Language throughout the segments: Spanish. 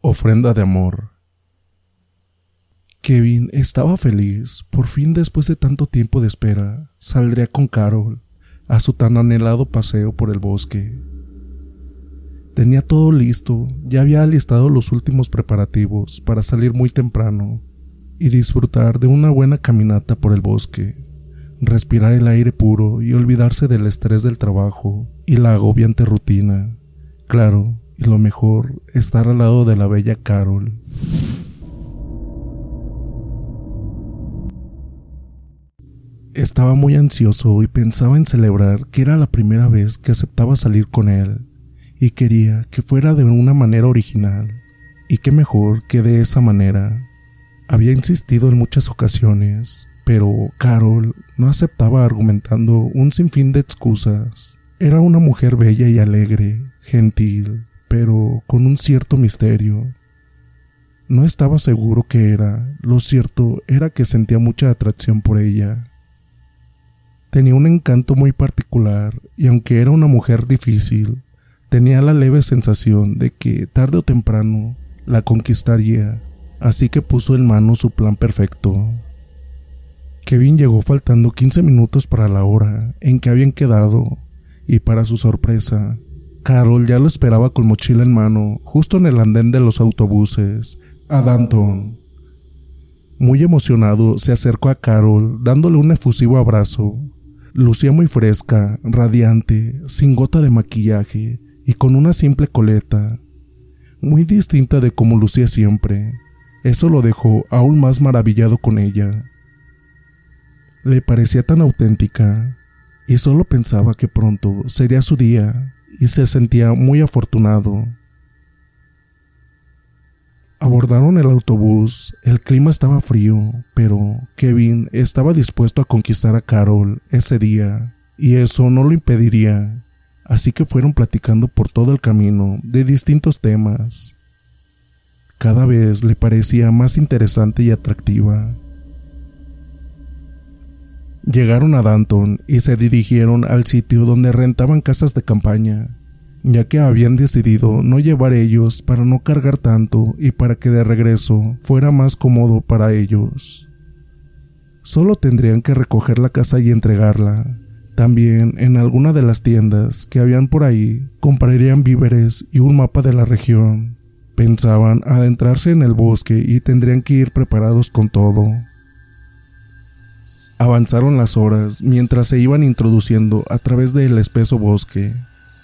Ofrenda de amor. Kevin estaba feliz. Por fin, después de tanto tiempo de espera, saldría con Carol a su tan anhelado paseo por el bosque. Tenía todo listo, ya había alistado los últimos preparativos para salir muy temprano y disfrutar de una buena caminata por el bosque, respirar el aire puro y olvidarse del estrés del trabajo y la agobiante rutina. Claro, y lo mejor, estar al lado de la bella Carol. Estaba muy ansioso y pensaba en celebrar que era la primera vez que aceptaba salir con él y quería que fuera de una manera original. Y qué mejor que de esa manera. Había insistido en muchas ocasiones, pero Carol no aceptaba argumentando un sinfín de excusas. Era una mujer bella y alegre, gentil, pero con un cierto misterio. No estaba seguro que era, lo cierto era que sentía mucha atracción por ella. Tenía un encanto muy particular y aunque era una mujer difícil, tenía la leve sensación de que tarde o temprano la conquistaría, así que puso en mano su plan perfecto. Kevin llegó faltando 15 minutos para la hora en que habían quedado y para su sorpresa, Carol ya lo esperaba con mochila en mano, justo en el andén de los autobuses, a Danton. Muy emocionado, se acercó a Carol, dándole un efusivo abrazo. Lucía muy fresca, radiante, sin gota de maquillaje y con una simple coleta, muy distinta de como lucía siempre. Eso lo dejó aún más maravillado con ella. Le parecía tan auténtica, y solo pensaba que pronto sería su día, y se sentía muy afortunado. Abordaron el autobús, el clima estaba frío, pero Kevin estaba dispuesto a conquistar a Carol ese día, y eso no lo impediría, así que fueron platicando por todo el camino de distintos temas. Cada vez le parecía más interesante y atractiva. Llegaron a Danton y se dirigieron al sitio donde rentaban casas de campaña ya que habían decidido no llevar ellos para no cargar tanto y para que de regreso fuera más cómodo para ellos. Solo tendrían que recoger la casa y entregarla. También en alguna de las tiendas que habían por ahí comprarían víveres y un mapa de la región. Pensaban adentrarse en el bosque y tendrían que ir preparados con todo. Avanzaron las horas mientras se iban introduciendo a través del espeso bosque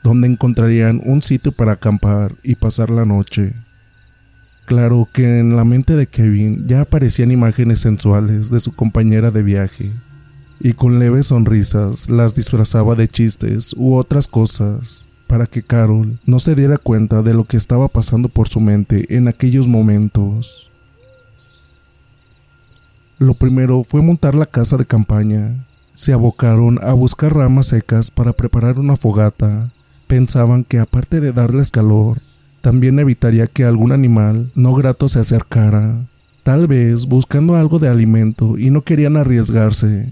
donde encontrarían un sitio para acampar y pasar la noche. Claro que en la mente de Kevin ya aparecían imágenes sensuales de su compañera de viaje, y con leves sonrisas las disfrazaba de chistes u otras cosas para que Carol no se diera cuenta de lo que estaba pasando por su mente en aquellos momentos. Lo primero fue montar la casa de campaña. Se abocaron a buscar ramas secas para preparar una fogata pensaban que aparte de darles calor, también evitaría que algún animal no grato se acercara, tal vez buscando algo de alimento y no querían arriesgarse.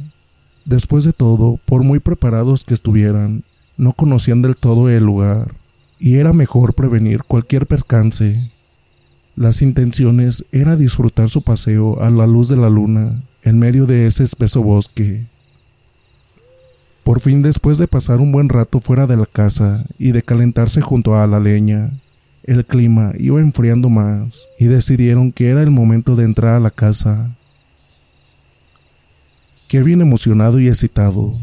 Después de todo, por muy preparados que estuvieran, no conocían del todo el lugar, y era mejor prevenir cualquier percance. Las intenciones era disfrutar su paseo a la luz de la luna en medio de ese espeso bosque. Por fin después de pasar un buen rato fuera de la casa y de calentarse junto a la leña, el clima iba enfriando más y decidieron que era el momento de entrar a la casa. Kevin emocionado y excitado,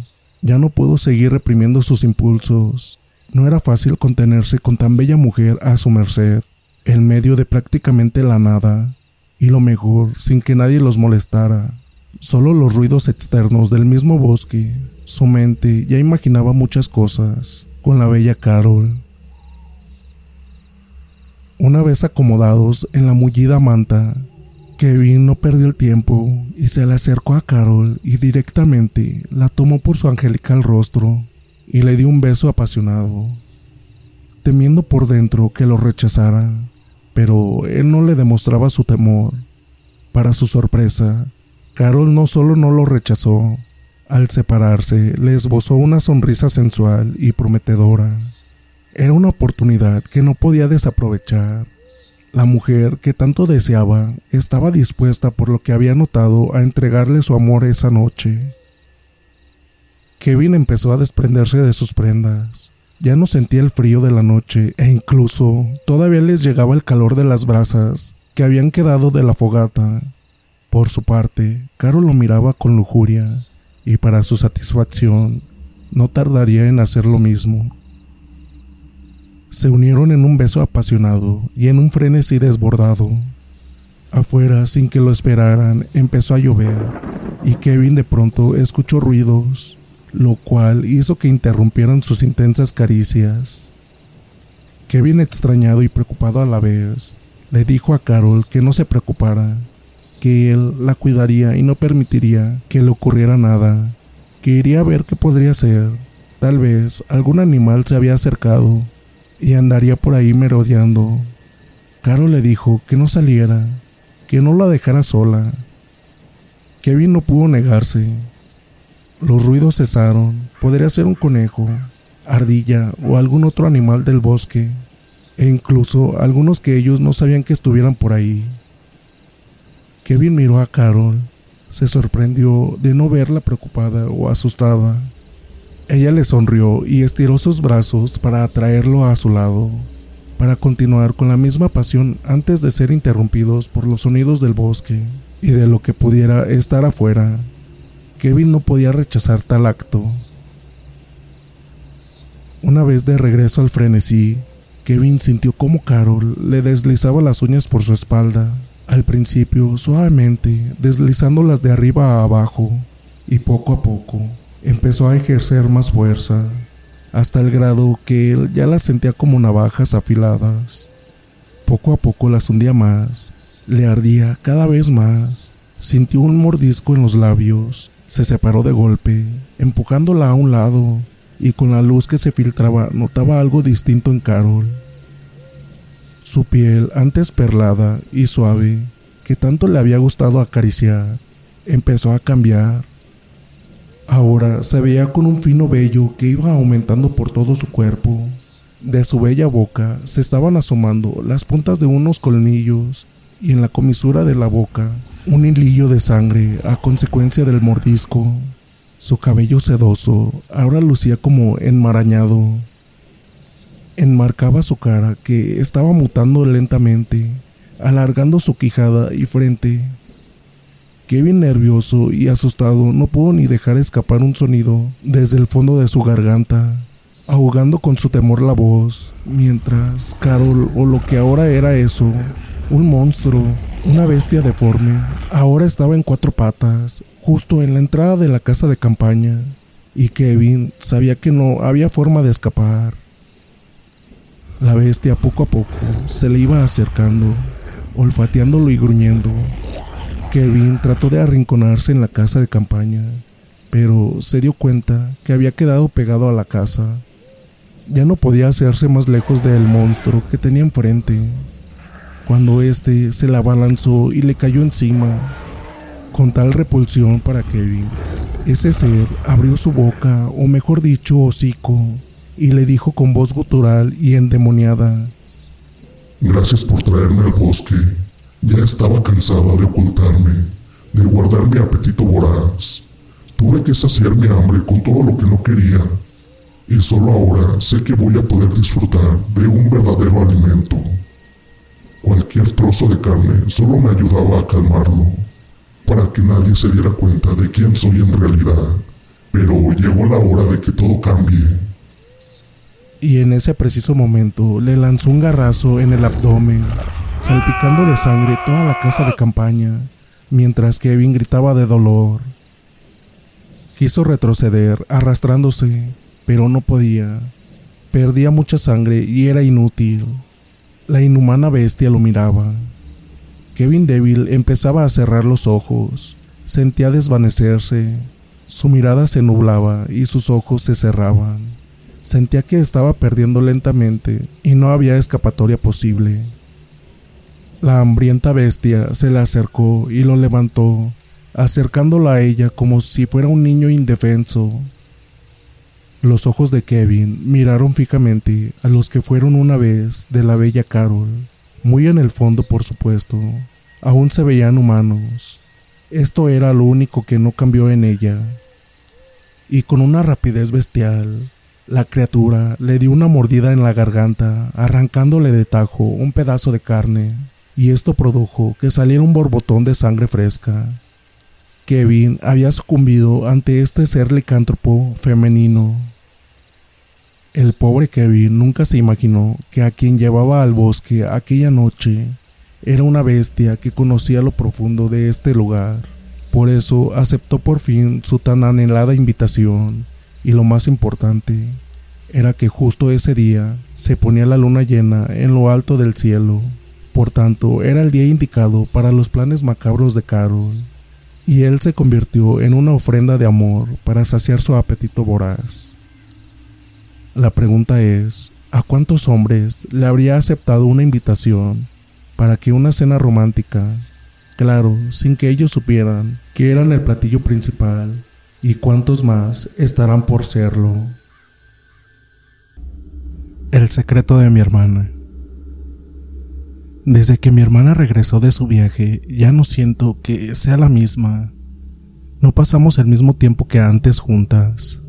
ya no pudo seguir reprimiendo sus impulsos. No era fácil contenerse con tan bella mujer a su merced, en medio de prácticamente la nada, y lo mejor sin que nadie los molestara. Solo los ruidos externos del mismo bosque. Su mente ya imaginaba muchas cosas con la bella Carol. Una vez acomodados en la mullida manta, Kevin no perdió el tiempo y se le acercó a Carol y directamente la tomó por su angelical rostro y le dio un beso apasionado, temiendo por dentro que lo rechazara, pero él no le demostraba su temor. Para su sorpresa, Carol no solo no lo rechazó, al separarse le esbozó una sonrisa sensual y prometedora. Era una oportunidad que no podía desaprovechar. La mujer que tanto deseaba estaba dispuesta por lo que había notado a entregarle su amor esa noche. Kevin empezó a desprenderse de sus prendas. Ya no sentía el frío de la noche e incluso todavía les llegaba el calor de las brasas que habían quedado de la fogata. Por su parte, Carol lo miraba con lujuria y para su satisfacción no tardaría en hacer lo mismo. Se unieron en un beso apasionado y en un frenesí desbordado. Afuera, sin que lo esperaran, empezó a llover y Kevin de pronto escuchó ruidos, lo cual hizo que interrumpieran sus intensas caricias. Kevin, extrañado y preocupado a la vez, le dijo a Carol que no se preocupara, que él la cuidaría y no permitiría que le ocurriera nada, que iría a ver qué podría ser. Tal vez algún animal se había acercado y andaría por ahí merodeando. Carol le dijo que no saliera, que no la dejara sola. Kevin no pudo negarse. Los ruidos cesaron. Podría ser un conejo, ardilla o algún otro animal del bosque, e incluso algunos que ellos no sabían que estuvieran por ahí. Kevin miró a Carol. Se sorprendió de no verla preocupada o asustada. Ella le sonrió y estiró sus brazos para atraerlo a su lado, para continuar con la misma pasión antes de ser interrumpidos por los sonidos del bosque y de lo que pudiera estar afuera. Kevin no podía rechazar tal acto. Una vez de regreso al frenesí, Kevin sintió como Carol le deslizaba las uñas por su espalda al principio suavemente, deslizándolas de arriba a abajo, y poco a poco empezó a ejercer más fuerza, hasta el grado que él ya las sentía como navajas afiladas. Poco a poco las hundía más, le ardía cada vez más, sintió un mordisco en los labios, se separó de golpe, empujándola a un lado, y con la luz que se filtraba notaba algo distinto en Carol. Su piel, antes perlada y suave, que tanto le había gustado acariciar, empezó a cambiar. Ahora se veía con un fino vello que iba aumentando por todo su cuerpo. De su bella boca se estaban asomando las puntas de unos colmillos y en la comisura de la boca un hilillo de sangre a consecuencia del mordisco. Su cabello sedoso ahora lucía como enmarañado enmarcaba su cara que estaba mutando lentamente, alargando su quijada y frente. Kevin, nervioso y asustado, no pudo ni dejar escapar un sonido desde el fondo de su garganta, ahogando con su temor la voz, mientras Carol, o lo que ahora era eso, un monstruo, una bestia deforme, ahora estaba en cuatro patas, justo en la entrada de la casa de campaña, y Kevin sabía que no había forma de escapar. La bestia poco a poco se le iba acercando, olfateándolo y gruñendo. Kevin trató de arrinconarse en la casa de campaña, pero se dio cuenta que había quedado pegado a la casa. Ya no podía hacerse más lejos del monstruo que tenía enfrente, cuando éste se la abalanzó y le cayó encima. Con tal repulsión para Kevin, ese ser abrió su boca, o mejor dicho, hocico, y le dijo con voz gutural y endemoniada, Gracias por traerme al bosque. Ya estaba cansada de ocultarme, de guardar mi apetito voraz. Tuve que saciar mi hambre con todo lo que no quería. Y solo ahora sé que voy a poder disfrutar de un verdadero alimento. Cualquier trozo de carne solo me ayudaba a calmarlo, para que nadie se diera cuenta de quién soy en realidad. Pero llegó la hora de que todo cambie. Y en ese preciso momento le lanzó un garrazo en el abdomen, salpicando de sangre toda la casa de campaña, mientras Kevin gritaba de dolor. Quiso retroceder, arrastrándose, pero no podía. Perdía mucha sangre y era inútil. La inhumana bestia lo miraba. Kevin débil empezaba a cerrar los ojos, sentía desvanecerse, su mirada se nublaba y sus ojos se cerraban. Sentía que estaba perdiendo lentamente y no había escapatoria posible. La hambrienta bestia se le acercó y lo levantó, acercándolo a ella como si fuera un niño indefenso. Los ojos de Kevin miraron fijamente a los que fueron una vez de la bella Carol. Muy en el fondo, por supuesto, aún se veían humanos. Esto era lo único que no cambió en ella. Y con una rapidez bestial, la criatura le dio una mordida en la garganta, arrancándole de tajo un pedazo de carne, y esto produjo que saliera un borbotón de sangre fresca. Kevin había sucumbido ante este ser licántropo femenino. El pobre Kevin nunca se imaginó que a quien llevaba al bosque aquella noche era una bestia que conocía lo profundo de este lugar. Por eso aceptó por fin su tan anhelada invitación y lo más importante era que justo ese día se ponía la luna llena en lo alto del cielo. Por tanto, era el día indicado para los planes macabros de Carol, y él se convirtió en una ofrenda de amor para saciar su apetito voraz. La pregunta es, ¿a cuántos hombres le habría aceptado una invitación para que una cena romántica, claro, sin que ellos supieran que eran el platillo principal, ¿Y cuántos más estarán por serlo? El secreto de mi hermana. Desde que mi hermana regresó de su viaje, ya no siento que sea la misma. No pasamos el mismo tiempo que antes juntas.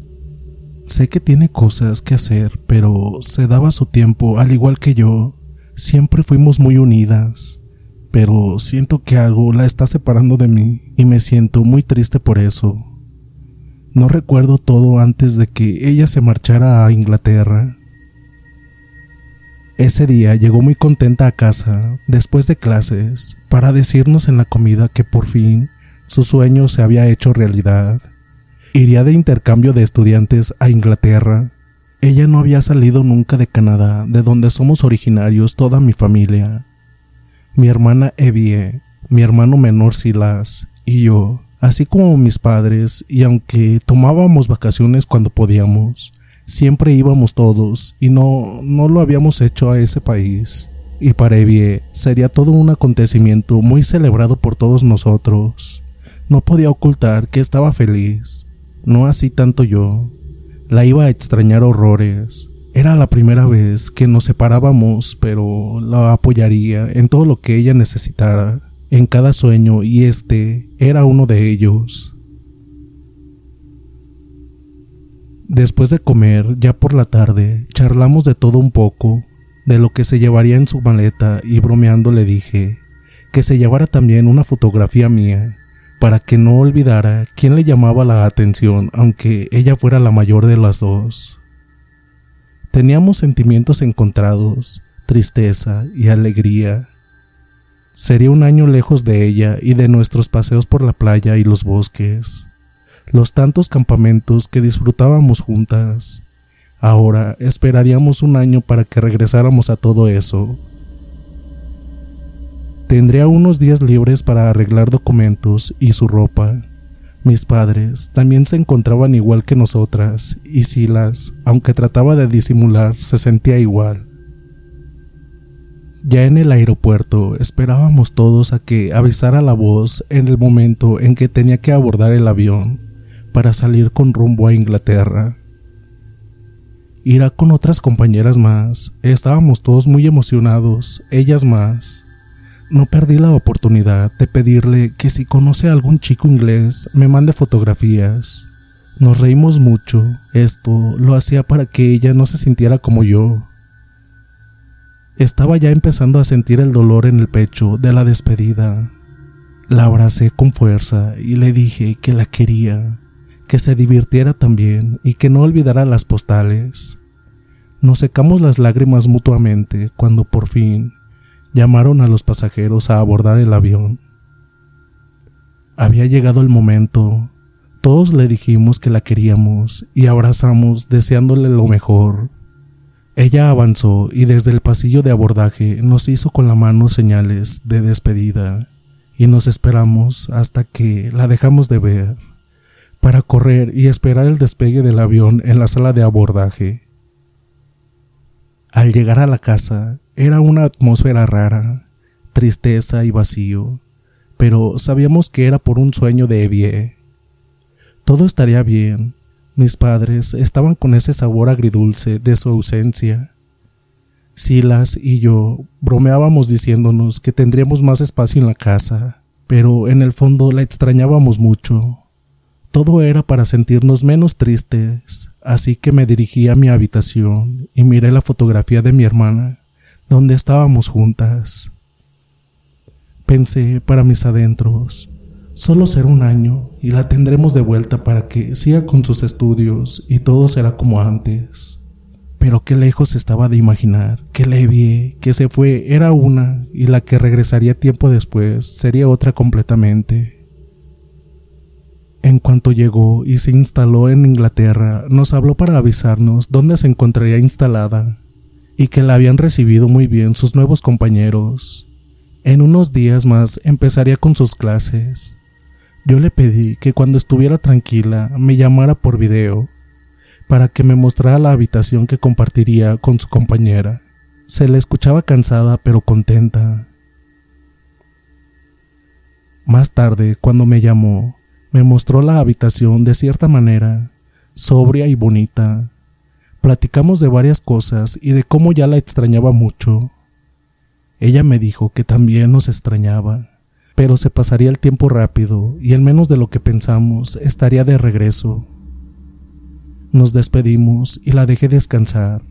Sé que tiene cosas que hacer, pero se daba su tiempo al igual que yo. Siempre fuimos muy unidas, pero siento que algo la está separando de mí y me siento muy triste por eso. No recuerdo todo antes de que ella se marchara a Inglaterra. Ese día llegó muy contenta a casa, después de clases, para decirnos en la comida que por fin su sueño se había hecho realidad. Iría de intercambio de estudiantes a Inglaterra. Ella no había salido nunca de Canadá, de donde somos originarios toda mi familia. Mi hermana Evie, mi hermano menor Silas y yo así como mis padres, y aunque tomábamos vacaciones cuando podíamos, siempre íbamos todos y no, no lo habíamos hecho a ese país. Y para Evie sería todo un acontecimiento muy celebrado por todos nosotros. No podía ocultar que estaba feliz, no así tanto yo. La iba a extrañar horrores. Era la primera vez que nos separábamos, pero la apoyaría en todo lo que ella necesitara en cada sueño y este era uno de ellos. Después de comer, ya por la tarde, charlamos de todo un poco, de lo que se llevaría en su maleta y bromeando le dije que se llevara también una fotografía mía, para que no olvidara quién le llamaba la atención, aunque ella fuera la mayor de las dos. Teníamos sentimientos encontrados, tristeza y alegría, Sería un año lejos de ella y de nuestros paseos por la playa y los bosques, los tantos campamentos que disfrutábamos juntas. Ahora esperaríamos un año para que regresáramos a todo eso. Tendría unos días libres para arreglar documentos y su ropa. Mis padres también se encontraban igual que nosotras, y Silas, aunque trataba de disimular, se sentía igual. Ya en el aeropuerto esperábamos todos a que avisara la voz en el momento en que tenía que abordar el avión para salir con rumbo a Inglaterra. Irá con otras compañeras más. Estábamos todos muy emocionados, ellas más. No perdí la oportunidad de pedirle que si conoce a algún chico inglés me mande fotografías. Nos reímos mucho. Esto lo hacía para que ella no se sintiera como yo. Estaba ya empezando a sentir el dolor en el pecho de la despedida. La abracé con fuerza y le dije que la quería, que se divirtiera también y que no olvidara las postales. Nos secamos las lágrimas mutuamente cuando por fin llamaron a los pasajeros a abordar el avión. Había llegado el momento. Todos le dijimos que la queríamos y abrazamos deseándole lo mejor. Ella avanzó y desde el pasillo de abordaje nos hizo con la mano señales de despedida y nos esperamos hasta que la dejamos de ver para correr y esperar el despegue del avión en la sala de abordaje. Al llegar a la casa, era una atmósfera rara, tristeza y vacío, pero sabíamos que era por un sueño de Evie. Todo estaría bien. Mis padres estaban con ese sabor agridulce de su ausencia. Silas y yo bromeábamos diciéndonos que tendríamos más espacio en la casa, pero en el fondo la extrañábamos mucho. Todo era para sentirnos menos tristes, así que me dirigí a mi habitación y miré la fotografía de mi hermana donde estábamos juntas. Pensé para mis adentros, solo será un año y la tendremos de vuelta para que siga con sus estudios y todo será como antes. Pero qué lejos estaba de imaginar que Levi, que se fue, era una y la que regresaría tiempo después sería otra completamente. En cuanto llegó y se instaló en Inglaterra, nos habló para avisarnos dónde se encontraría instalada y que la habían recibido muy bien sus nuevos compañeros. En unos días más empezaría con sus clases. Yo le pedí que cuando estuviera tranquila me llamara por video para que me mostrara la habitación que compartiría con su compañera. Se le escuchaba cansada pero contenta. Más tarde, cuando me llamó, me mostró la habitación de cierta manera, sobria y bonita, Platicamos de varias cosas y de cómo ya la extrañaba mucho. Ella me dijo que también nos extrañaba, pero se pasaría el tiempo rápido y en menos de lo que pensamos estaría de regreso. Nos despedimos y la dejé descansar,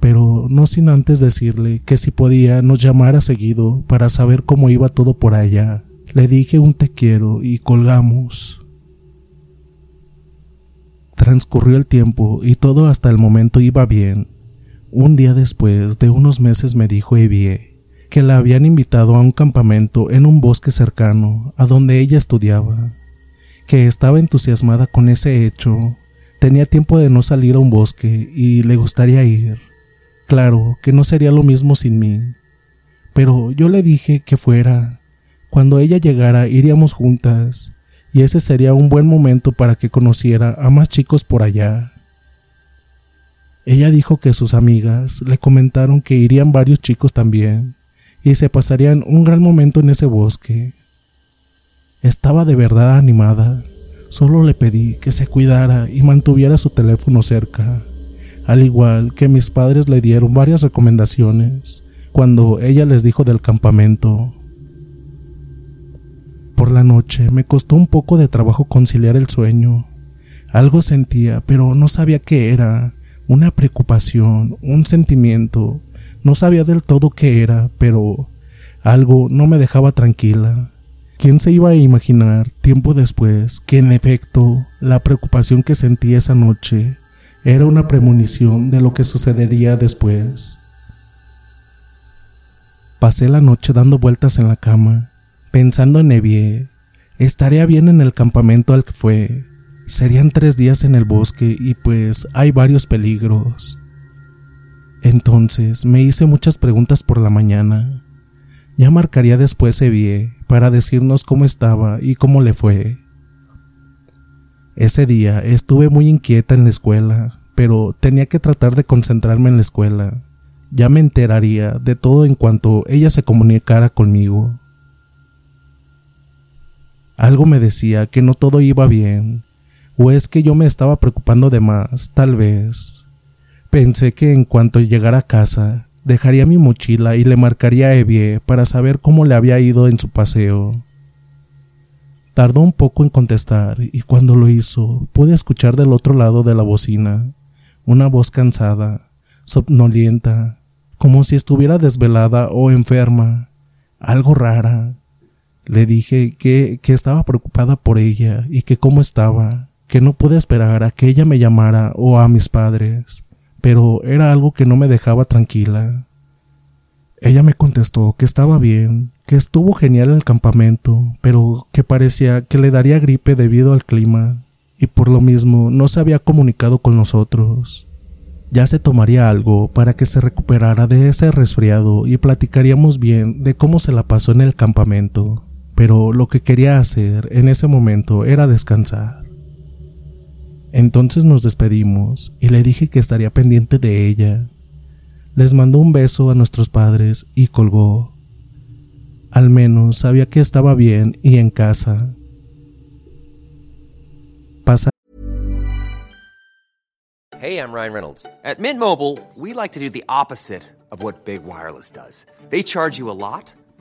pero no sin antes decirle que si podía nos llamara seguido para saber cómo iba todo por allá. Le dije un te quiero y colgamos. Transcurrió el tiempo y todo hasta el momento iba bien. Un día después de unos meses me dijo Evie que la habían invitado a un campamento en un bosque cercano a donde ella estudiaba, que estaba entusiasmada con ese hecho, tenía tiempo de no salir a un bosque y le gustaría ir. Claro que no sería lo mismo sin mí, pero yo le dije que fuera. Cuando ella llegara iríamos juntas y ese sería un buen momento para que conociera a más chicos por allá. Ella dijo que sus amigas le comentaron que irían varios chicos también y se pasarían un gran momento en ese bosque. Estaba de verdad animada. Solo le pedí que se cuidara y mantuviera su teléfono cerca, al igual que mis padres le dieron varias recomendaciones cuando ella les dijo del campamento. Por la noche me costó un poco de trabajo conciliar el sueño. Algo sentía, pero no sabía qué era. Una preocupación, un sentimiento. No sabía del todo qué era, pero algo no me dejaba tranquila. ¿Quién se iba a imaginar tiempo después que en efecto la preocupación que sentí esa noche era una premonición de lo que sucedería después? Pasé la noche dando vueltas en la cama, Pensando en Evie, estaría bien en el campamento al que fue. Serían tres días en el bosque y pues hay varios peligros. Entonces me hice muchas preguntas por la mañana. Ya marcaría después Evie para decirnos cómo estaba y cómo le fue. Ese día estuve muy inquieta en la escuela, pero tenía que tratar de concentrarme en la escuela. Ya me enteraría de todo en cuanto ella se comunicara conmigo. Algo me decía que no todo iba bien, o es que yo me estaba preocupando de más, tal vez. Pensé que en cuanto llegara a casa, dejaría mi mochila y le marcaría a Evie para saber cómo le había ido en su paseo. Tardó un poco en contestar y cuando lo hizo pude escuchar del otro lado de la bocina una voz cansada, somnolienta, como si estuviera desvelada o enferma, algo rara. Le dije que, que estaba preocupada por ella y que cómo estaba, que no pude esperar a que ella me llamara o a mis padres pero era algo que no me dejaba tranquila. Ella me contestó que estaba bien, que estuvo genial el campamento, pero que parecía que le daría gripe debido al clima, y por lo mismo no se había comunicado con nosotros. Ya se tomaría algo para que se recuperara de ese resfriado y platicaríamos bien de cómo se la pasó en el campamento, pero lo que quería hacer en ese momento era descansar. Entonces nos despedimos y le dije que estaría pendiente de ella. Les mandó un beso a nuestros padres y colgó. Al menos sabía que estaba bien y en casa. Pasa Hey, I'm Ryan Reynolds. At Mint Mobile, we like to do the opposite of what Big Wireless does. They charge you a lot,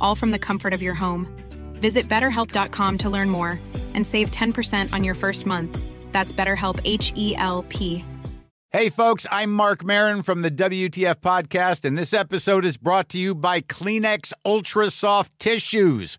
all from the comfort of your home. Visit betterhelp.com to learn more and save 10% on your first month. That's BetterHelp H E L P. Hey, folks, I'm Mark Marin from the WTF Podcast, and this episode is brought to you by Kleenex Ultra Soft Tissues,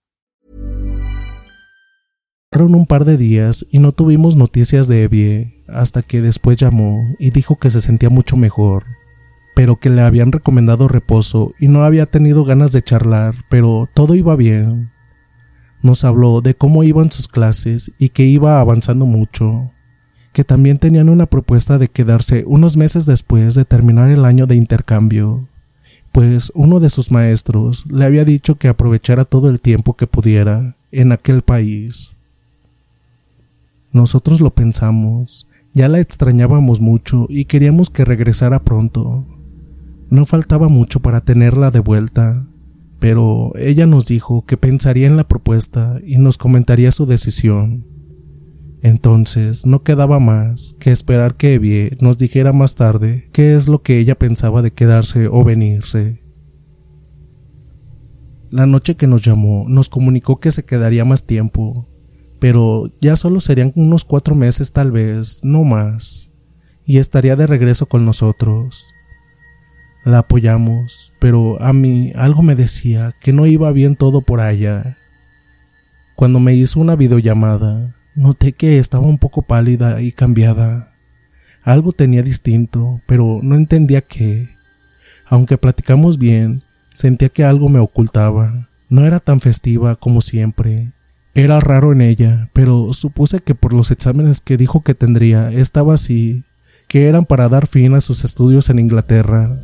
Pasaron un par de días y no tuvimos noticias de Evie hasta que después llamó y dijo que se sentía mucho mejor, pero que le habían recomendado reposo y no había tenido ganas de charlar, pero todo iba bien. Nos habló de cómo iban sus clases y que iba avanzando mucho, que también tenían una propuesta de quedarse unos meses después de terminar el año de intercambio, pues uno de sus maestros le había dicho que aprovechara todo el tiempo que pudiera en aquel país. Nosotros lo pensamos, ya la extrañábamos mucho y queríamos que regresara pronto. No faltaba mucho para tenerla de vuelta, pero ella nos dijo que pensaría en la propuesta y nos comentaría su decisión. Entonces no quedaba más que esperar que Evie nos dijera más tarde qué es lo que ella pensaba de quedarse o venirse. La noche que nos llamó nos comunicó que se quedaría más tiempo, pero ya solo serían unos cuatro meses tal vez, no más, y estaría de regreso con nosotros. La apoyamos, pero a mí algo me decía que no iba bien todo por allá. Cuando me hizo una videollamada, noté que estaba un poco pálida y cambiada. Algo tenía distinto, pero no entendía qué. Aunque platicamos bien, sentía que algo me ocultaba. No era tan festiva como siempre. Era raro en ella, pero supuse que por los exámenes que dijo que tendría estaba así, que eran para dar fin a sus estudios en Inglaterra.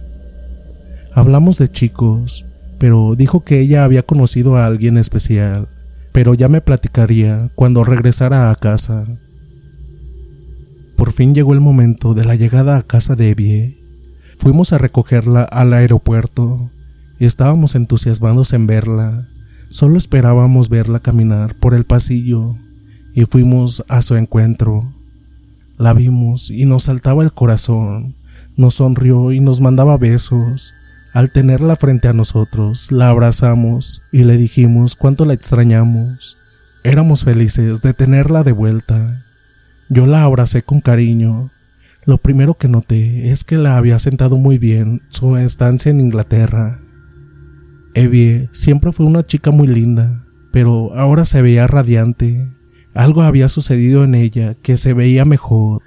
Hablamos de chicos, pero dijo que ella había conocido a alguien especial, pero ya me platicaría cuando regresara a casa. Por fin llegó el momento de la llegada a casa de Evie. Fuimos a recogerla al aeropuerto y estábamos entusiasmados en verla. Solo esperábamos verla caminar por el pasillo y fuimos a su encuentro. La vimos y nos saltaba el corazón, nos sonrió y nos mandaba besos. Al tenerla frente a nosotros, la abrazamos y le dijimos cuánto la extrañamos. Éramos felices de tenerla de vuelta. Yo la abracé con cariño. Lo primero que noté es que la había sentado muy bien su estancia en Inglaterra. Evie siempre fue una chica muy linda, pero ahora se veía radiante. Algo había sucedido en ella que se veía mejor.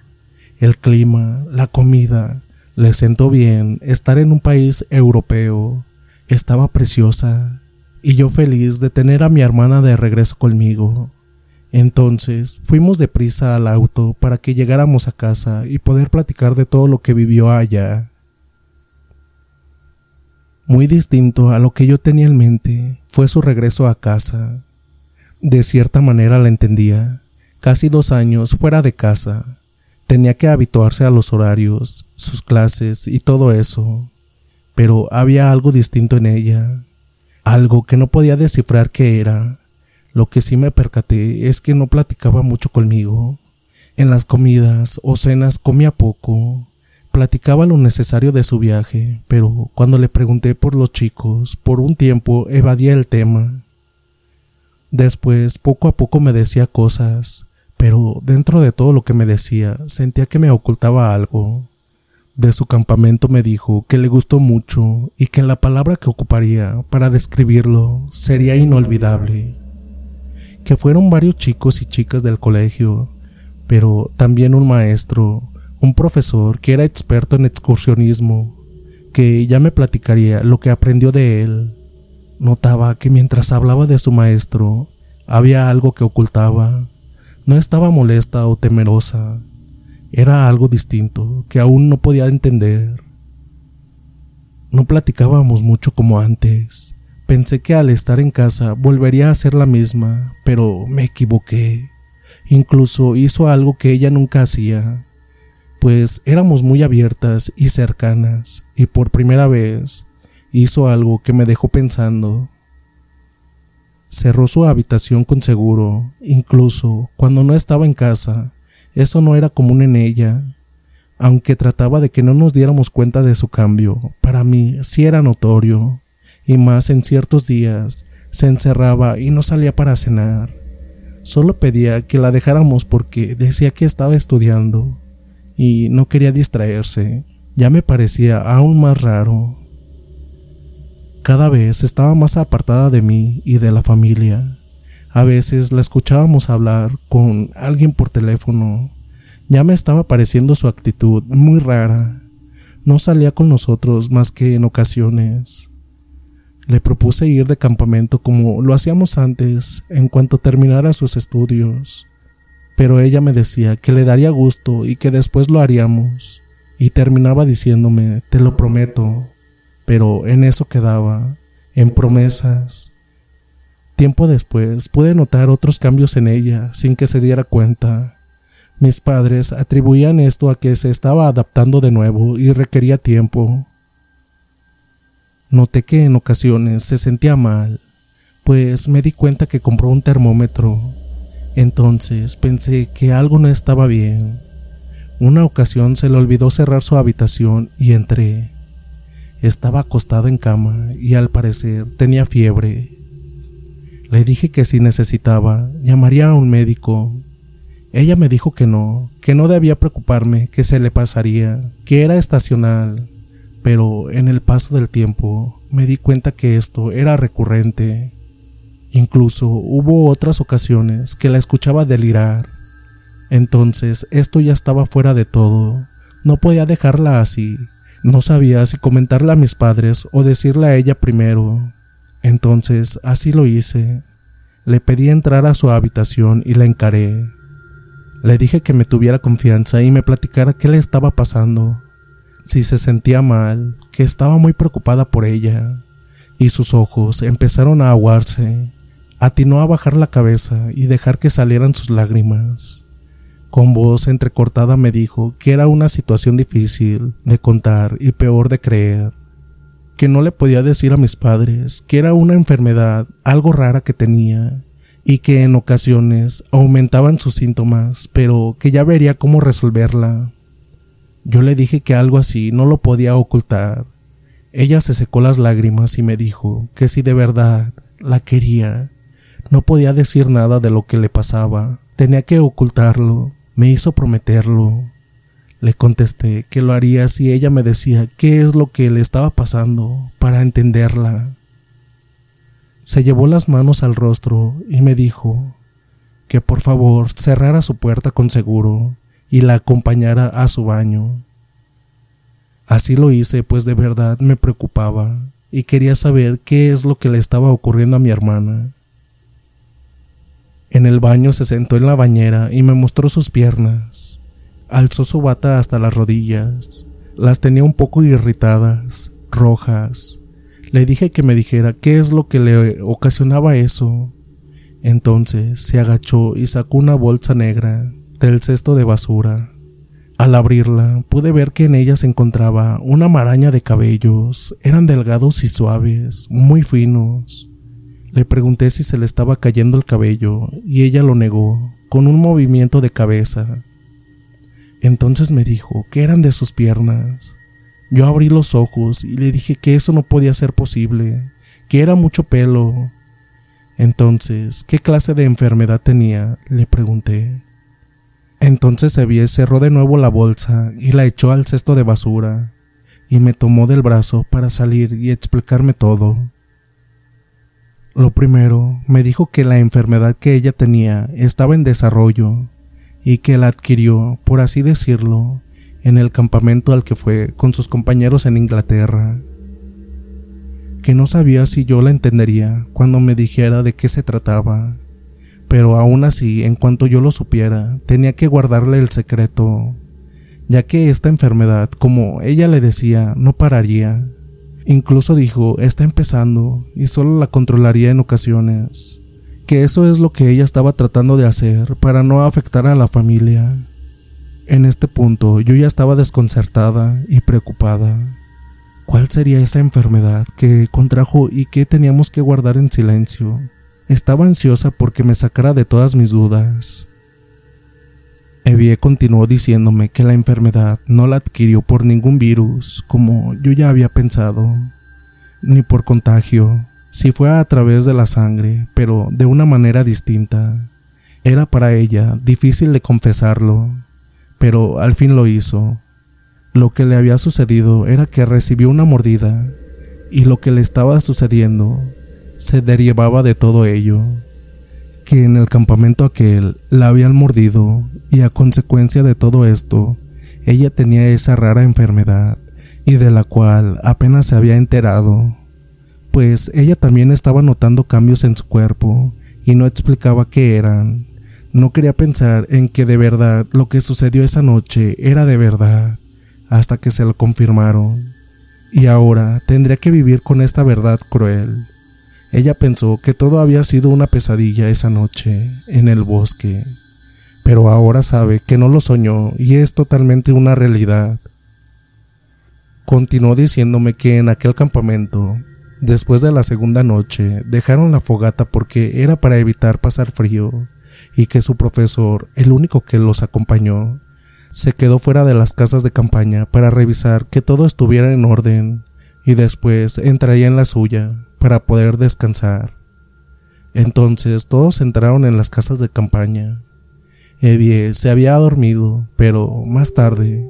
El clima, la comida, le sentó bien estar en un país europeo. Estaba preciosa y yo feliz de tener a mi hermana de regreso conmigo. Entonces fuimos deprisa al auto para que llegáramos a casa y poder platicar de todo lo que vivió allá muy distinto a lo que yo tenía en mente, fue su regreso a casa. De cierta manera la entendía. Casi dos años fuera de casa. Tenía que habituarse a los horarios, sus clases y todo eso. Pero había algo distinto en ella. Algo que no podía descifrar qué era. Lo que sí me percaté es que no platicaba mucho conmigo. En las comidas o cenas comía poco. Platicaba lo necesario de su viaje, pero cuando le pregunté por los chicos, por un tiempo evadía el tema. Después, poco a poco me decía cosas, pero dentro de todo lo que me decía, sentía que me ocultaba algo. De su campamento me dijo que le gustó mucho y que la palabra que ocuparía para describirlo sería inolvidable. Que fueron varios chicos y chicas del colegio, pero también un maestro, un profesor que era experto en excursionismo, que ya me platicaría lo que aprendió de él. Notaba que mientras hablaba de su maestro, había algo que ocultaba. No estaba molesta o temerosa. Era algo distinto que aún no podía entender. No platicábamos mucho como antes. Pensé que al estar en casa volvería a ser la misma, pero me equivoqué. Incluso hizo algo que ella nunca hacía pues éramos muy abiertas y cercanas, y por primera vez hizo algo que me dejó pensando. Cerró su habitación con seguro, incluso cuando no estaba en casa. Eso no era común en ella. Aunque trataba de que no nos diéramos cuenta de su cambio, para mí sí era notorio, y más en ciertos días se encerraba y no salía para cenar. Solo pedía que la dejáramos porque decía que estaba estudiando y no quería distraerse. Ya me parecía aún más raro. Cada vez estaba más apartada de mí y de la familia. A veces la escuchábamos hablar con alguien por teléfono. Ya me estaba pareciendo su actitud muy rara. No salía con nosotros más que en ocasiones. Le propuse ir de campamento como lo hacíamos antes en cuanto terminara sus estudios pero ella me decía que le daría gusto y que después lo haríamos, y terminaba diciéndome, te lo prometo, pero en eso quedaba, en promesas. Tiempo después pude notar otros cambios en ella sin que se diera cuenta. Mis padres atribuían esto a que se estaba adaptando de nuevo y requería tiempo. Noté que en ocasiones se sentía mal, pues me di cuenta que compró un termómetro entonces pensé que algo no estaba bien. Una ocasión se le olvidó cerrar su habitación y entré. Estaba acostada en cama y al parecer tenía fiebre. Le dije que si necesitaba, llamaría a un médico. Ella me dijo que no, que no debía preocuparme, que se le pasaría, que era estacional. Pero en el paso del tiempo me di cuenta que esto era recurrente. Incluso hubo otras ocasiones que la escuchaba delirar. Entonces esto ya estaba fuera de todo. No podía dejarla así. No sabía si comentarle a mis padres o decirle a ella primero. Entonces así lo hice. Le pedí entrar a su habitación y la encaré. Le dije que me tuviera confianza y me platicara qué le estaba pasando, si se sentía mal, que estaba muy preocupada por ella, y sus ojos empezaron a aguarse. Atinó a bajar la cabeza y dejar que salieran sus lágrimas. Con voz entrecortada me dijo que era una situación difícil de contar y peor de creer, que no le podía decir a mis padres que era una enfermedad algo rara que tenía y que en ocasiones aumentaban sus síntomas, pero que ya vería cómo resolverla. Yo le dije que algo así no lo podía ocultar. Ella se secó las lágrimas y me dijo que si de verdad la quería, no podía decir nada de lo que le pasaba, tenía que ocultarlo, me hizo prometerlo. Le contesté que lo haría si ella me decía qué es lo que le estaba pasando para entenderla. Se llevó las manos al rostro y me dijo que por favor cerrara su puerta con seguro y la acompañara a su baño. Así lo hice, pues de verdad me preocupaba y quería saber qué es lo que le estaba ocurriendo a mi hermana. En el baño se sentó en la bañera y me mostró sus piernas. Alzó su bata hasta las rodillas. Las tenía un poco irritadas, rojas. Le dije que me dijera qué es lo que le ocasionaba eso. Entonces se agachó y sacó una bolsa negra del cesto de basura. Al abrirla pude ver que en ella se encontraba una maraña de cabellos. Eran delgados y suaves, muy finos. Le pregunté si se le estaba cayendo el cabello y ella lo negó con un movimiento de cabeza. Entonces me dijo que eran de sus piernas. Yo abrí los ojos y le dije que eso no podía ser posible, que era mucho pelo. Entonces, ¿qué clase de enfermedad tenía? le pregunté. Entonces Evie cerró de nuevo la bolsa y la echó al cesto de basura, y me tomó del brazo para salir y explicarme todo. Lo primero, me dijo que la enfermedad que ella tenía estaba en desarrollo y que la adquirió, por así decirlo, en el campamento al que fue con sus compañeros en Inglaterra. Que no sabía si yo la entendería cuando me dijera de qué se trataba, pero aún así, en cuanto yo lo supiera, tenía que guardarle el secreto, ya que esta enfermedad, como ella le decía, no pararía. Incluso dijo, está empezando y solo la controlaría en ocasiones, que eso es lo que ella estaba tratando de hacer para no afectar a la familia. En este punto yo ya estaba desconcertada y preocupada. ¿Cuál sería esa enfermedad que contrajo y que teníamos que guardar en silencio? Estaba ansiosa porque me sacara de todas mis dudas. Evie continuó diciéndome que la enfermedad no la adquirió por ningún virus, como yo ya había pensado, ni por contagio, si fue a través de la sangre, pero de una manera distinta. Era para ella difícil de confesarlo, pero al fin lo hizo. Lo que le había sucedido era que recibió una mordida, y lo que le estaba sucediendo se derivaba de todo ello que en el campamento aquel la habían mordido y a consecuencia de todo esto, ella tenía esa rara enfermedad y de la cual apenas se había enterado, pues ella también estaba notando cambios en su cuerpo y no explicaba qué eran. No quería pensar en que de verdad lo que sucedió esa noche era de verdad, hasta que se lo confirmaron. Y ahora tendría que vivir con esta verdad cruel. Ella pensó que todo había sido una pesadilla esa noche en el bosque, pero ahora sabe que no lo soñó y es totalmente una realidad. Continuó diciéndome que en aquel campamento, después de la segunda noche, dejaron la fogata porque era para evitar pasar frío y que su profesor, el único que los acompañó, se quedó fuera de las casas de campaña para revisar que todo estuviera en orden y después entraría en la suya para poder descansar. Entonces todos entraron en las casas de campaña. Evie se había dormido, pero más tarde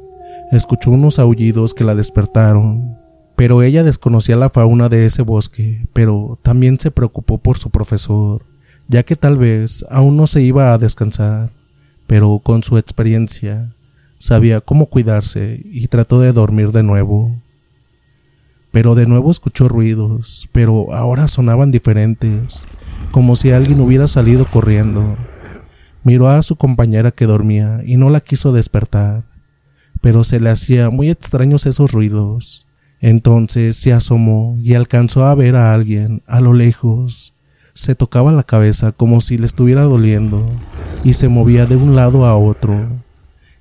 escuchó unos aullidos que la despertaron. Pero ella desconocía la fauna de ese bosque, pero también se preocupó por su profesor, ya que tal vez aún no se iba a descansar, pero con su experiencia sabía cómo cuidarse y trató de dormir de nuevo. Pero de nuevo escuchó ruidos, pero ahora sonaban diferentes, como si alguien hubiera salido corriendo. Miró a su compañera que dormía y no la quiso despertar, pero se le hacía muy extraños esos ruidos. Entonces se asomó y alcanzó a ver a alguien a lo lejos. Se tocaba la cabeza como si le estuviera doliendo y se movía de un lado a otro.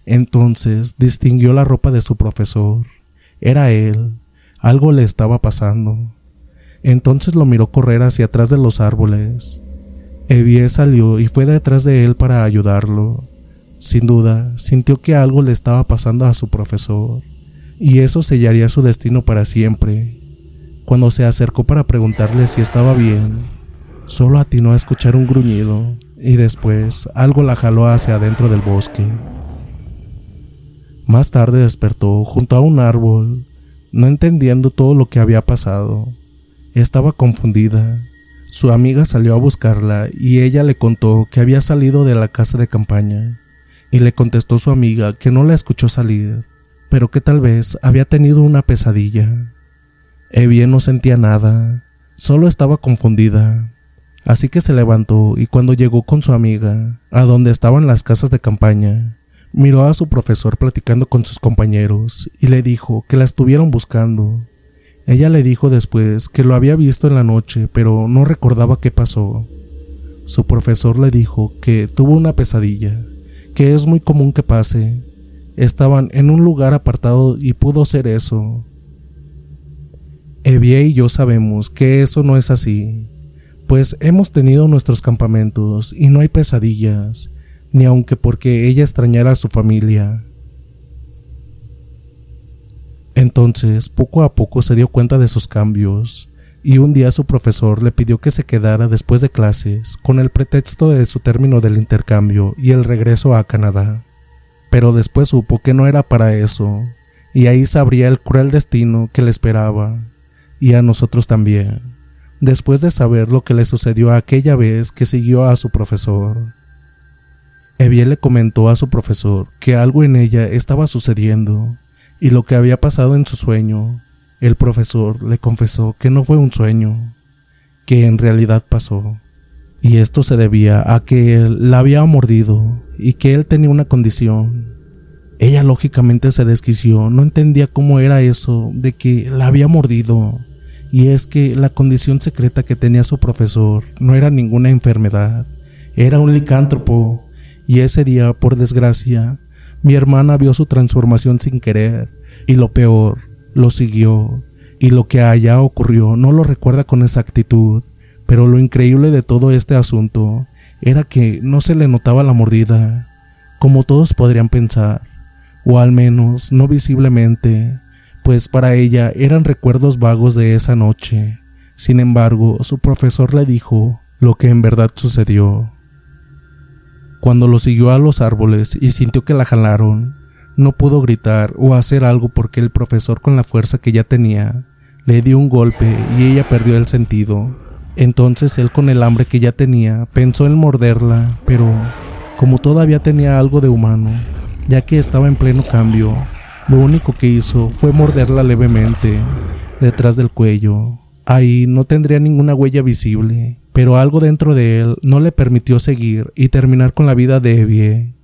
Entonces distinguió la ropa de su profesor. Era él. Algo le estaba pasando. Entonces lo miró correr hacia atrás de los árboles. Evie salió y fue detrás de él para ayudarlo. Sin duda, sintió que algo le estaba pasando a su profesor, y eso sellaría su destino para siempre. Cuando se acercó para preguntarle si estaba bien, solo atinó a escuchar un gruñido, y después algo la jaló hacia adentro del bosque. Más tarde despertó junto a un árbol, no entendiendo todo lo que había pasado. Estaba confundida. Su amiga salió a buscarla y ella le contó que había salido de la casa de campaña. Y le contestó su amiga que no la escuchó salir, pero que tal vez había tenido una pesadilla. Evie no sentía nada, solo estaba confundida. Así que se levantó y cuando llegó con su amiga, a donde estaban las casas de campaña, Miró a su profesor platicando con sus compañeros y le dijo que la estuvieron buscando. Ella le dijo después que lo había visto en la noche, pero no recordaba qué pasó. Su profesor le dijo que tuvo una pesadilla, que es muy común que pase. Estaban en un lugar apartado y pudo ser eso. Evie y yo sabemos que eso no es así, pues hemos tenido nuestros campamentos y no hay pesadillas, ni aunque porque ella extrañara a su familia. Entonces, poco a poco se dio cuenta de sus cambios, y un día su profesor le pidió que se quedara después de clases con el pretexto de su término del intercambio y el regreso a Canadá. Pero después supo que no era para eso, y ahí sabría el cruel destino que le esperaba, y a nosotros también, después de saber lo que le sucedió aquella vez que siguió a su profesor. Evie le comentó a su profesor que algo en ella estaba sucediendo y lo que había pasado en su sueño. El profesor le confesó que no fue un sueño, que en realidad pasó. Y esto se debía a que él la había mordido y que él tenía una condición. Ella lógicamente se desquició, no entendía cómo era eso de que la había mordido. Y es que la condición secreta que tenía su profesor no era ninguna enfermedad, era un licántropo y ese día, por desgracia, mi hermana vio su transformación sin querer, y lo peor, lo siguió, y lo que allá ocurrió no lo recuerda con exactitud, pero lo increíble de todo este asunto era que no se le notaba la mordida, como todos podrían pensar, o al menos no visiblemente, pues para ella eran recuerdos vagos de esa noche. Sin embargo, su profesor le dijo lo que en verdad sucedió. Cuando lo siguió a los árboles y sintió que la jalaron, no pudo gritar o hacer algo porque el profesor con la fuerza que ya tenía le dio un golpe y ella perdió el sentido. Entonces él con el hambre que ya tenía pensó en morderla, pero como todavía tenía algo de humano, ya que estaba en pleno cambio, lo único que hizo fue morderla levemente, detrás del cuello. Ahí no tendría ninguna huella visible, pero algo dentro de él no le permitió seguir y terminar con la vida de Evie.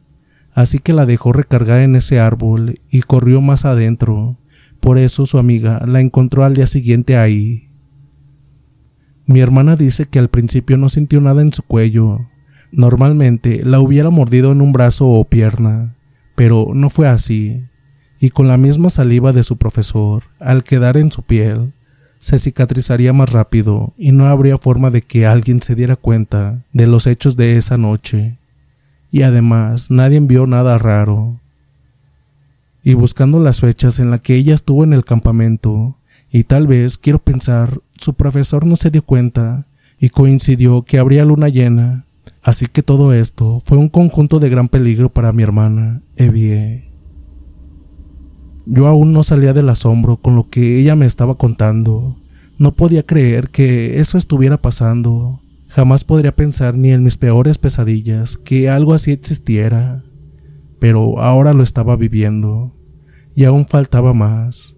Así que la dejó recargar en ese árbol y corrió más adentro. Por eso su amiga la encontró al día siguiente ahí. Mi hermana dice que al principio no sintió nada en su cuello. Normalmente la hubiera mordido en un brazo o pierna, pero no fue así. Y con la misma saliva de su profesor, al quedar en su piel, se cicatrizaría más rápido y no habría forma de que alguien se diera cuenta de los hechos de esa noche. Y además nadie vio nada raro. Y buscando las fechas en las que ella estuvo en el campamento, y tal vez quiero pensar, su profesor no se dio cuenta y coincidió que habría luna llena, así que todo esto fue un conjunto de gran peligro para mi hermana, Evie. Yo aún no salía del asombro con lo que ella me estaba contando. No podía creer que eso estuviera pasando. Jamás podría pensar ni en mis peores pesadillas que algo así existiera. Pero ahora lo estaba viviendo. Y aún faltaba más.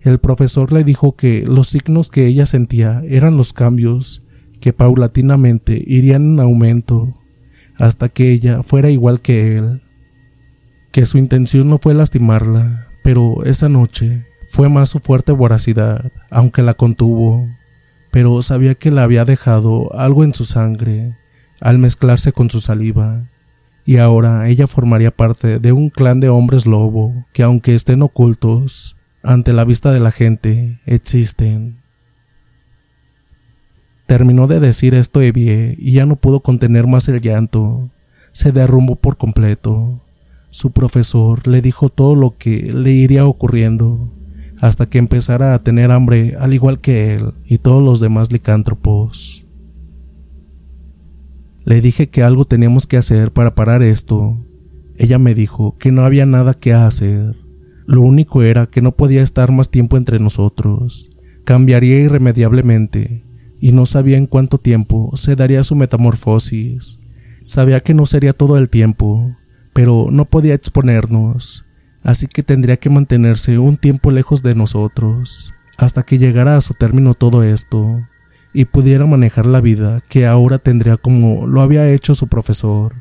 El profesor le dijo que los signos que ella sentía eran los cambios que paulatinamente irían en aumento hasta que ella fuera igual que él. Que su intención no fue lastimarla, pero esa noche fue más su fuerte voracidad, aunque la contuvo, pero sabía que le había dejado algo en su sangre al mezclarse con su saliva, y ahora ella formaría parte de un clan de hombres lobo que aunque estén ocultos ante la vista de la gente, existen. Terminó de decir esto Evie y ya no pudo contener más el llanto. Se derrumbó por completo. Su profesor le dijo todo lo que le iría ocurriendo hasta que empezara a tener hambre al igual que él y todos los demás licántropos. Le dije que algo teníamos que hacer para parar esto. Ella me dijo que no había nada que hacer. Lo único era que no podía estar más tiempo entre nosotros. Cambiaría irremediablemente y no sabía en cuánto tiempo se daría su metamorfosis. Sabía que no sería todo el tiempo, pero no podía exponernos, así que tendría que mantenerse un tiempo lejos de nosotros, hasta que llegara a su término todo esto, y pudiera manejar la vida que ahora tendría como lo había hecho su profesor.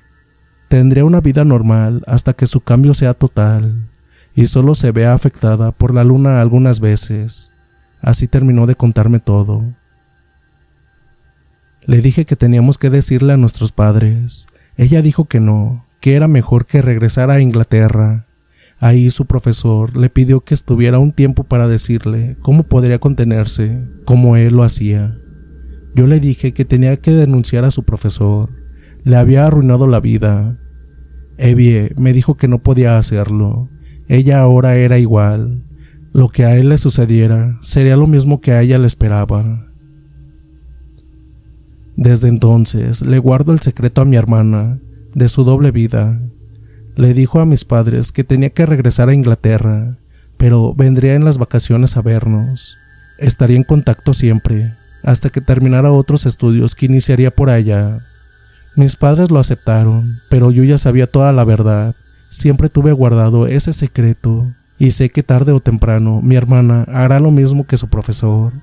Tendría una vida normal hasta que su cambio sea total, y solo se vea afectada por la luna algunas veces. Así terminó de contarme todo. Le dije que teníamos que decirle a nuestros padres. Ella dijo que no, que era mejor que regresara a Inglaterra. Ahí su profesor le pidió que estuviera un tiempo para decirle cómo podría contenerse, como él lo hacía. Yo le dije que tenía que denunciar a su profesor. Le había arruinado la vida. Evie me dijo que no podía hacerlo. Ella ahora era igual. Lo que a él le sucediera sería lo mismo que a ella le esperaba. Desde entonces le guardo el secreto a mi hermana de su doble vida. Le dijo a mis padres que tenía que regresar a Inglaterra, pero vendría en las vacaciones a vernos. Estaría en contacto siempre, hasta que terminara otros estudios que iniciaría por allá. Mis padres lo aceptaron, pero yo ya sabía toda la verdad. Siempre tuve guardado ese secreto, y sé que tarde o temprano mi hermana hará lo mismo que su profesor.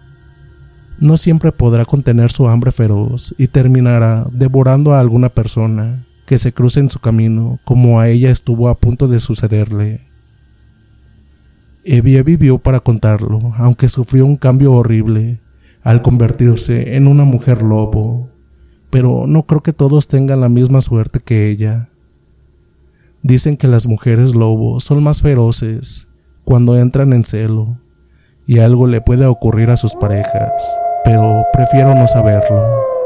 No siempre podrá contener su hambre feroz y terminará devorando a alguna persona que se cruce en su camino, como a ella estuvo a punto de sucederle. Evie vivió para contarlo, aunque sufrió un cambio horrible al convertirse en una mujer lobo, pero no creo que todos tengan la misma suerte que ella. Dicen que las mujeres lobo son más feroces cuando entran en celo, y algo le puede ocurrir a sus parejas, pero prefiero no saberlo.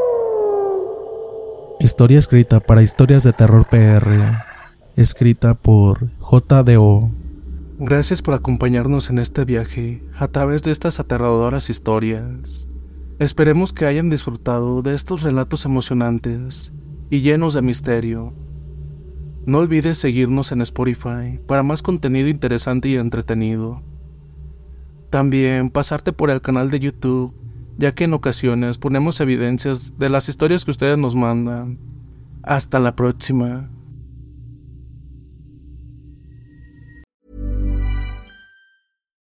Historia escrita para Historias de Terror PR. Escrita por JDO. Gracias por acompañarnos en este viaje a través de estas aterradoras historias. Esperemos que hayan disfrutado de estos relatos emocionantes y llenos de misterio. No olvides seguirnos en Spotify para más contenido interesante y entretenido. También pasarte por el canal de YouTube ya que en ocasiones ponemos evidencias de las historias que ustedes nos mandan. Hasta la próxima.